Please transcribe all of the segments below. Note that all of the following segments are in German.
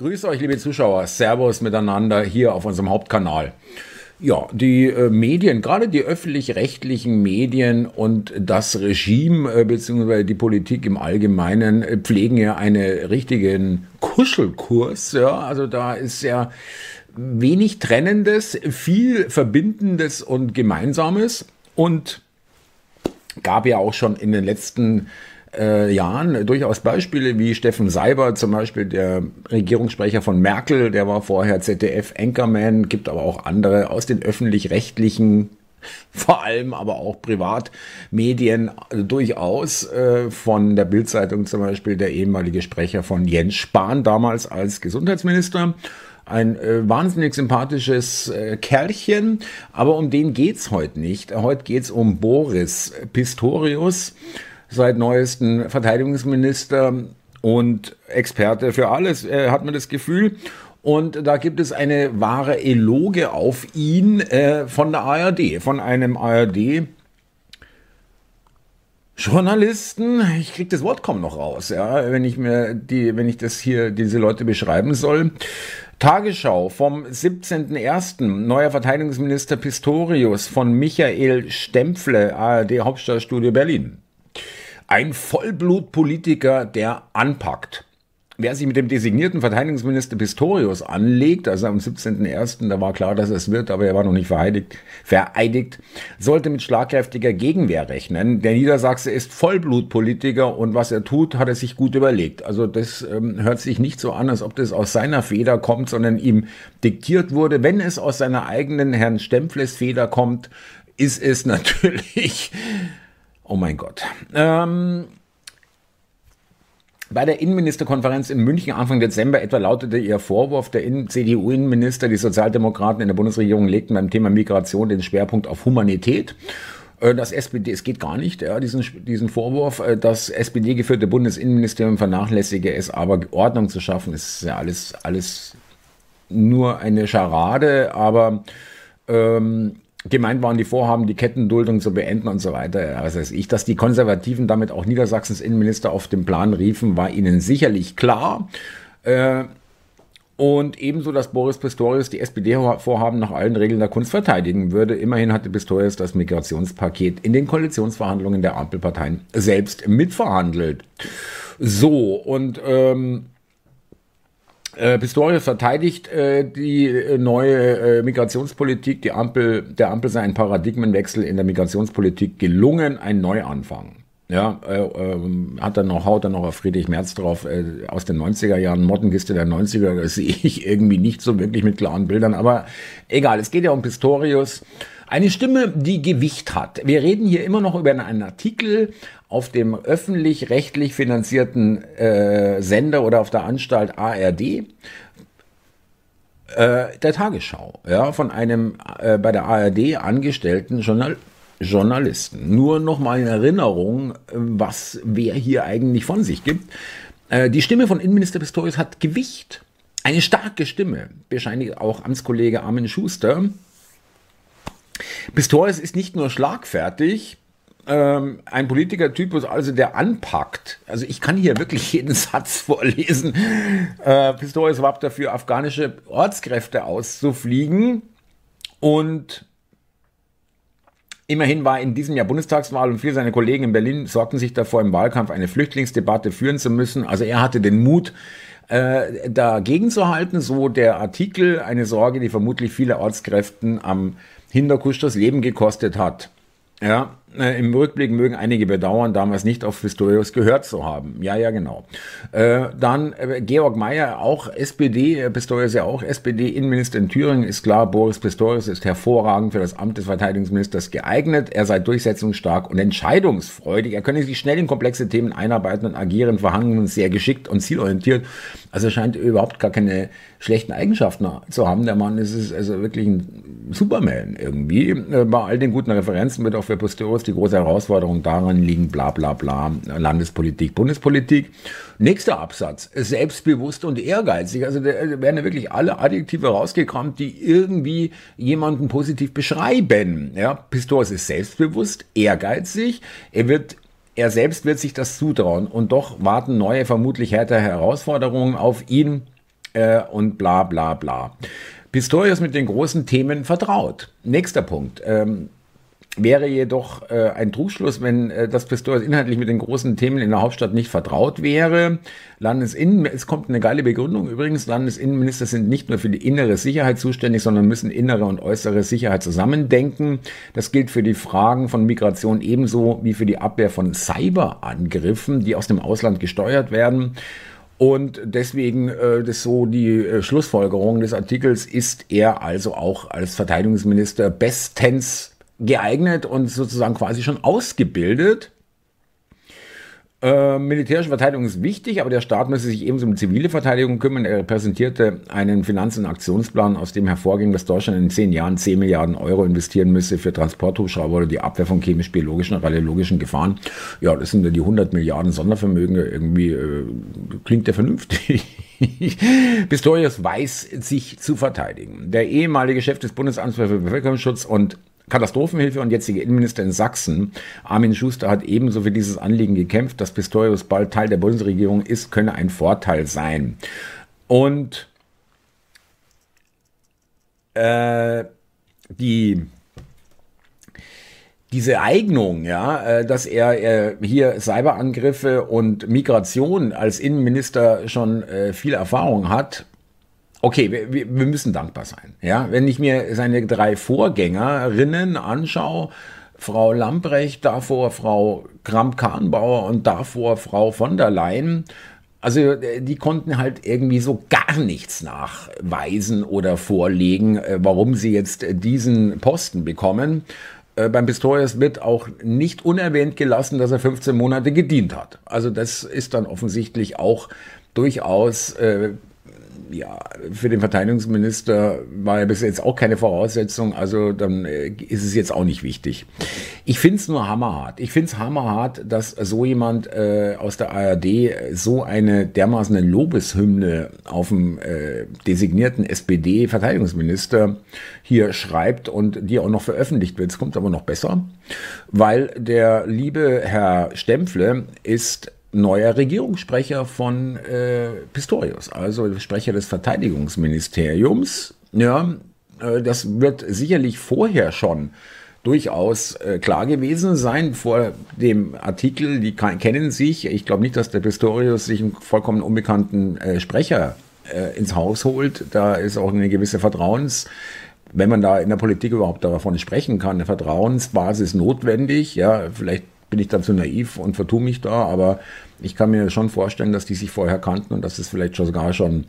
Grüße euch, liebe Zuschauer. Servus miteinander hier auf unserem Hauptkanal. Ja, die äh, Medien, gerade die öffentlich-rechtlichen Medien und das Regime äh, bzw. die Politik im Allgemeinen äh, pflegen ja einen richtigen Kuschelkurs. Ja, also da ist ja wenig Trennendes, viel Verbindendes und Gemeinsames und gab ja auch schon in den letzten äh, Jahren durchaus Beispiele wie Steffen Seiber, zum Beispiel der Regierungssprecher von Merkel, der war vorher ZDF-Anchorman, gibt aber auch andere aus den öffentlich-rechtlichen vor allem aber auch Privatmedien also durchaus äh, von der Bildzeitung zum Beispiel der ehemalige Sprecher von Jens Spahn damals als Gesundheitsminister ein äh, wahnsinnig sympathisches äh, Kerlchen, aber um den geht's heute nicht. Heute geht's um Boris Pistorius, seit neuesten Verteidigungsminister und Experte für alles, äh, hat man das Gefühl. Und da gibt es eine wahre Eloge auf ihn äh, von der ARD, von einem ARD. Journalisten, ich krieg das Wort kaum noch raus, ja, wenn ich mir die, wenn ich das hier, diese Leute beschreiben soll. Tagesschau vom 17.01. Neuer Verteidigungsminister Pistorius von Michael Stempfle, ARD Hauptstadtstudio Berlin. Ein Vollblutpolitiker, der anpackt. Wer sich mit dem designierten Verteidigungsminister Pistorius anlegt, also am 17.01., da war klar, dass es wird, aber er war noch nicht vereidigt, vereidigt, sollte mit schlagkräftiger Gegenwehr rechnen. Der Niedersachse ist Vollblutpolitiker und was er tut, hat er sich gut überlegt. Also das ähm, hört sich nicht so an, als ob das aus seiner Feder kommt, sondern ihm diktiert wurde. Wenn es aus seiner eigenen Herrn Stempfles Feder kommt, ist es natürlich Oh mein Gott. Ähm, bei der Innenministerkonferenz in München Anfang Dezember etwa lautete ihr Vorwurf, der CDU-Innenminister, die Sozialdemokraten in der Bundesregierung legten beim Thema Migration den Schwerpunkt auf Humanität. Äh, das SPD, es geht gar nicht, ja, diesen, diesen Vorwurf, äh, das SPD-geführte Bundesinnenministerium vernachlässige es aber, Ordnung zu schaffen, ist ja alles, alles nur eine Scharade, aber ähm, Gemeint waren die Vorhaben, die Kettenduldung zu beenden und so weiter. Was weiß ich, dass die Konservativen damit auch Niedersachsens Innenminister auf den Plan riefen, war ihnen sicherlich klar. Äh, und ebenso, dass Boris Pistorius die SPD-Vorhaben nach allen Regeln der Kunst verteidigen würde. Immerhin hatte Pistorius das Migrationspaket in den Koalitionsverhandlungen der Ampelparteien selbst mitverhandelt. So, und ähm, äh, Pistorius verteidigt äh, die äh, neue äh, Migrationspolitik. Die Ampel, der Ampel sei ein Paradigmenwechsel in der Migrationspolitik gelungen, ein Neuanfang. Ja, äh, ähm, hat dann noch, haut dann noch auf Friedrich Merz drauf, äh, aus den 90er Jahren, Mottenkiste der 90er, das sehe ich irgendwie nicht so wirklich mit klaren Bildern, aber egal, es geht ja um Pistorius. Eine Stimme, die Gewicht hat. Wir reden hier immer noch über einen Artikel auf dem öffentlich-rechtlich finanzierten äh, Sender oder auf der Anstalt ARD äh, der Tagesschau, ja, von einem äh, bei der ARD angestellten Journal Journalisten. Nur noch mal in Erinnerung, was wer hier eigentlich von sich gibt. Äh, die Stimme von Innenminister Pistorius hat Gewicht. Eine starke Stimme, bescheinigt auch Amtskollege Armin Schuster. Pistorius ist nicht nur schlagfertig, ähm, ein Politikertypus, also der anpackt. Also ich kann hier wirklich jeden Satz vorlesen. Äh, Pistorius warb dafür, afghanische Ortskräfte auszufliegen und Immerhin war in diesem Jahr Bundestagswahl und viele seiner Kollegen in Berlin sorgten sich davor, im Wahlkampf eine Flüchtlingsdebatte führen zu müssen. Also er hatte den Mut, äh, dagegen zu halten, so der Artikel, eine Sorge, die vermutlich viele Ortskräften am Hinterkusch das Leben gekostet hat. Ja, äh, im Rückblick mögen einige bedauern, damals nicht auf Pistorius gehört zu haben. Ja, ja, genau. Äh, dann äh, Georg Mayer, auch SPD, äh, Pistorius ja auch SPD-Innenminister in Thüringen, ist klar, Boris Pistorius ist hervorragend für das Amt des Verteidigungsministers geeignet. Er sei durchsetzungsstark und entscheidungsfreudig. Er könne sich schnell in komplexe Themen einarbeiten und agieren, verhandeln und sehr geschickt und zielorientiert. Also er scheint überhaupt gar keine schlechten Eigenschaften zu haben. Der Mann ist also wirklich ein Superman irgendwie. Äh, bei all den guten Referenzen wird auch für Pistorius die große Herausforderung daran liegen, bla bla bla, Landespolitik, Bundespolitik. Nächster Absatz, selbstbewusst und ehrgeizig. Also da werden ja wirklich alle Adjektive rausgekramt, die irgendwie jemanden positiv beschreiben. Ja, Pistorius ist selbstbewusst, ehrgeizig, er wird er selbst wird sich das zutrauen und doch warten neue, vermutlich härtere Herausforderungen auf ihn äh, und bla bla bla. Pistorius mit den großen Themen vertraut. Nächster Punkt. Ähm, wäre jedoch äh, ein Trugschluss, wenn äh, das Pistorius inhaltlich mit den großen Themen in der Hauptstadt nicht vertraut wäre. Landesinnen, es kommt eine geile Begründung übrigens, Landesinnenminister sind nicht nur für die innere Sicherheit zuständig, sondern müssen innere und äußere Sicherheit zusammendenken. Das gilt für die Fragen von Migration ebenso wie für die Abwehr von Cyberangriffen, die aus dem Ausland gesteuert werden. Und deswegen, äh, das so die äh, Schlussfolgerung des Artikels, ist er also auch als Verteidigungsminister bestens geeignet und sozusagen quasi schon ausgebildet. Äh, militärische Verteidigung ist wichtig, aber der Staat müsse sich ebenso um zivile Verteidigung kümmern. Er präsentierte einen Finanz- und Aktionsplan, aus dem hervorging, dass Deutschland in zehn Jahren 10 Milliarden Euro investieren müsse für Transporthubschrauber oder die Abwehr von chemisch-biologischen und radiologischen Gefahren. Ja, das sind ja die 100 Milliarden Sondervermögen. Irgendwie äh, klingt der vernünftig. Pistorius weiß sich zu verteidigen. Der ehemalige Chef des Bundesamts für Bevölkerungsschutz und Katastrophenhilfe und jetzige Innenminister in Sachsen, Armin Schuster, hat ebenso für dieses Anliegen gekämpft, dass Pistorius bald Teil der Bundesregierung ist, könne ein Vorteil sein. Und äh, die diese Eignung, ja, äh, dass er äh, hier Cyberangriffe und Migration als Innenminister schon äh, viel Erfahrung hat, okay, wir, wir müssen dankbar sein. Ja, wenn ich mir seine drei Vorgängerinnen anschaue, Frau Lamprecht, davor Frau Kramp-Karrenbauer und davor Frau von der Leyen, also äh, die konnten halt irgendwie so gar nichts nachweisen oder vorlegen, äh, warum sie jetzt diesen Posten bekommen. Äh, beim Pistorius wird auch nicht unerwähnt gelassen, dass er 15 Monate gedient hat. Also das ist dann offensichtlich auch durchaus äh, ja, für den Verteidigungsminister war ja bis jetzt auch keine Voraussetzung, also dann äh, ist es jetzt auch nicht wichtig. Ich finde es nur hammerhart. Ich finde es hammerhart, dass so jemand äh, aus der ARD so eine dermaßen eine Lobeshymne auf dem äh, designierten SPD-Verteidigungsminister hier schreibt und die auch noch veröffentlicht wird. Es kommt aber noch besser, weil der liebe Herr Stempfle ist neuer Regierungssprecher von äh, Pistorius, also Sprecher des Verteidigungsministeriums. Ja, äh, das wird sicherlich vorher schon durchaus äh, klar gewesen sein vor dem Artikel. Die kennen sich. Ich glaube nicht, dass der Pistorius sich einen vollkommen unbekannten äh, Sprecher äh, ins Haus holt. Da ist auch eine gewisse Vertrauens wenn man da in der Politik überhaupt davon sprechen kann, eine Vertrauensbasis notwendig. Ja, vielleicht bin ich dann zu naiv und vertue mich da, aber ich kann mir schon vorstellen, dass die sich vorher kannten und dass es vielleicht sogar schon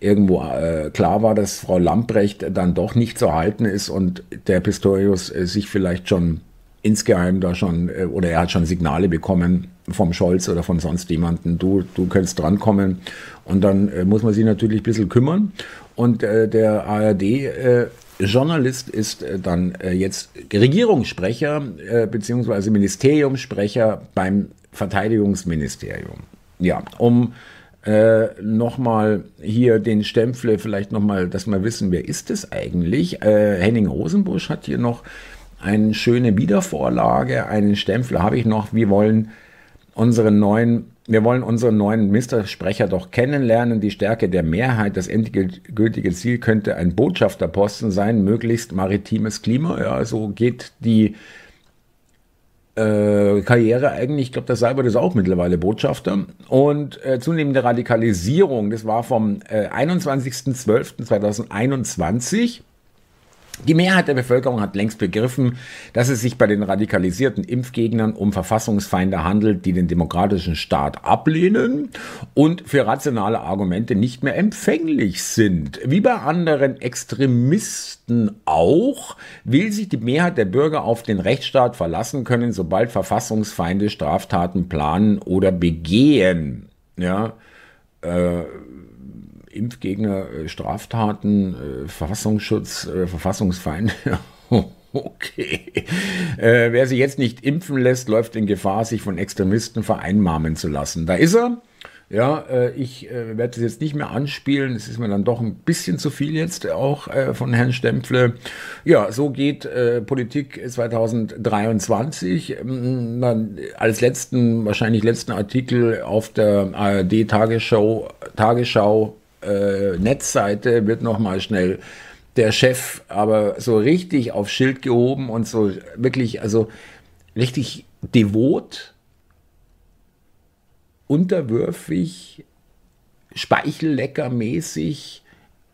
irgendwo äh, klar war, dass Frau Lamprecht dann doch nicht zu halten ist und der Pistorius äh, sich vielleicht schon insgeheim da schon, äh, oder er hat schon Signale bekommen vom Scholz oder von sonst jemanden, du, du könntest drankommen. Und dann äh, muss man sich natürlich ein bisschen kümmern. Und äh, der ARD äh, Journalist ist äh, dann äh, jetzt Regierungssprecher äh, bzw. Ministeriumssprecher beim Verteidigungsministerium. Ja, um äh, nochmal hier den Stempfle, vielleicht nochmal, dass wir wissen, wer ist es eigentlich? Äh, Henning Rosenbusch hat hier noch eine schöne Wiedervorlage, einen Stempfle habe ich noch. Wir wollen unseren neuen wir wollen unseren neuen Ministersprecher doch kennenlernen. Die Stärke der Mehrheit, das endgültige Ziel könnte ein Botschafterposten sein, möglichst maritimes Klima. Ja, so geht die äh, Karriere eigentlich. Ich glaube, der Seibert ist auch mittlerweile Botschafter. Und äh, zunehmende Radikalisierung, das war vom äh, 21.12.2021 die Mehrheit der Bevölkerung hat längst begriffen, dass es sich bei den radikalisierten Impfgegnern um Verfassungsfeinde handelt, die den demokratischen Staat ablehnen und für rationale Argumente nicht mehr empfänglich sind. Wie bei anderen Extremisten auch, will sich die Mehrheit der Bürger auf den Rechtsstaat verlassen können, sobald Verfassungsfeinde Straftaten planen oder begehen. Ja, äh, Impfgegner, äh, Straftaten, äh, Verfassungsschutz, äh, Verfassungsfeinde. okay. Äh, wer sich jetzt nicht impfen lässt, läuft in Gefahr, sich von Extremisten vereinnahmen zu lassen. Da ist er. Ja, äh, ich äh, werde das jetzt nicht mehr anspielen. Es ist mir dann doch ein bisschen zu viel jetzt auch von Herrn Stempfle. Ja, so geht Politik 2023. Ähm, als letzten, wahrscheinlich letzten Artikel auf der ARD Tagesschau, Tagesschau äh, Netzseite wird nochmal schnell der Chef aber so richtig auf Schild gehoben und so wirklich, also richtig devot, unterwürfig, speichelleckermäßig,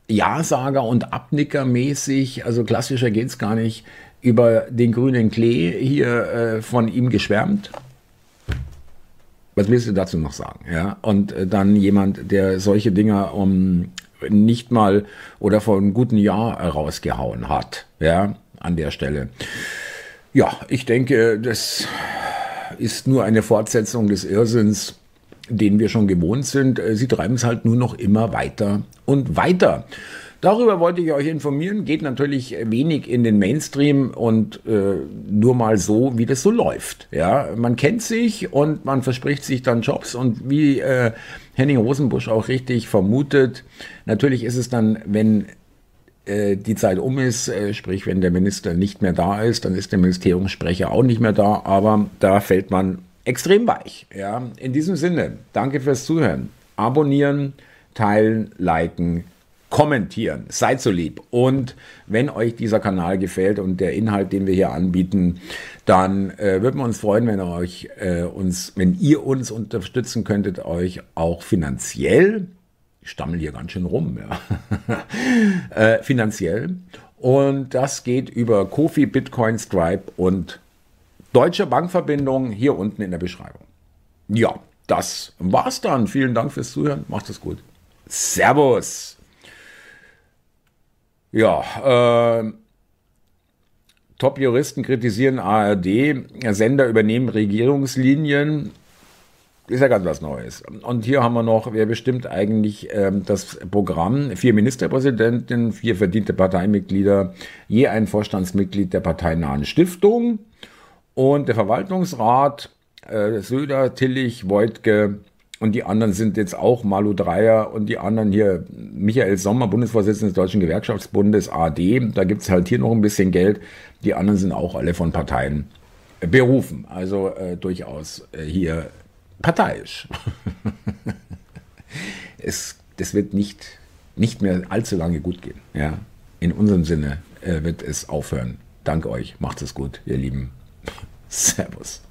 Ja-Sager und Abnicker-mäßig, also klassischer geht es gar nicht, über den grünen Klee hier äh, von ihm geschwärmt. Was willst du dazu noch sagen? Ja? Und äh, dann jemand, der solche Dinger um nicht mal oder vor einem guten Jahr rausgehauen hat, ja, an der Stelle. Ja, ich denke, das ist nur eine Fortsetzung des Irrsinns, den wir schon gewohnt sind. Sie treiben es halt nur noch immer weiter und weiter. Darüber wollte ich euch informieren. Geht natürlich wenig in den Mainstream und äh, nur mal so, wie das so läuft. Ja, man kennt sich und man verspricht sich dann Jobs und wie äh, Henning Rosenbusch auch richtig vermutet, natürlich ist es dann, wenn äh, die Zeit um ist, äh, sprich wenn der Minister nicht mehr da ist, dann ist der Ministeriumssprecher auch nicht mehr da, aber da fällt man extrem weich. Ja, in diesem Sinne, danke fürs Zuhören. Abonnieren, teilen, liken, kommentieren. Seid so lieb. Und wenn euch dieser Kanal gefällt und der Inhalt, den wir hier anbieten, dann äh, würden wir uns freuen, wenn ihr euch äh, uns, wenn ihr uns unterstützen könntet, euch auch finanziell. Ich stammel hier ganz schön rum, ja. äh, finanziell. Und das geht über Kofi, Bitcoin, Stripe und Deutsche Bankverbindung hier unten in der Beschreibung. Ja, das war's dann. Vielen Dank fürs Zuhören. Macht es gut. Servus. Ja, äh, Top-Juristen kritisieren ARD, Sender übernehmen Regierungslinien. Ist ja ganz was Neues. Und hier haben wir noch, wer bestimmt eigentlich ähm, das Programm? Vier Ministerpräsidenten, vier verdiente Parteimitglieder, je ein Vorstandsmitglied der parteinahen Stiftung und der Verwaltungsrat, äh, Söder, Tillich, Voigtke, und die anderen sind jetzt auch Malu Dreier und die anderen hier, Michael Sommer, Bundesvorsitzender des Deutschen Gewerkschaftsbundes, AD. Da gibt es halt hier noch ein bisschen Geld. Die anderen sind auch alle von Parteien berufen. Also äh, durchaus äh, hier parteiisch. es, das wird nicht, nicht mehr allzu lange gut gehen. Ja? In unserem Sinne äh, wird es aufhören. Danke euch. Macht es gut, ihr Lieben. Servus.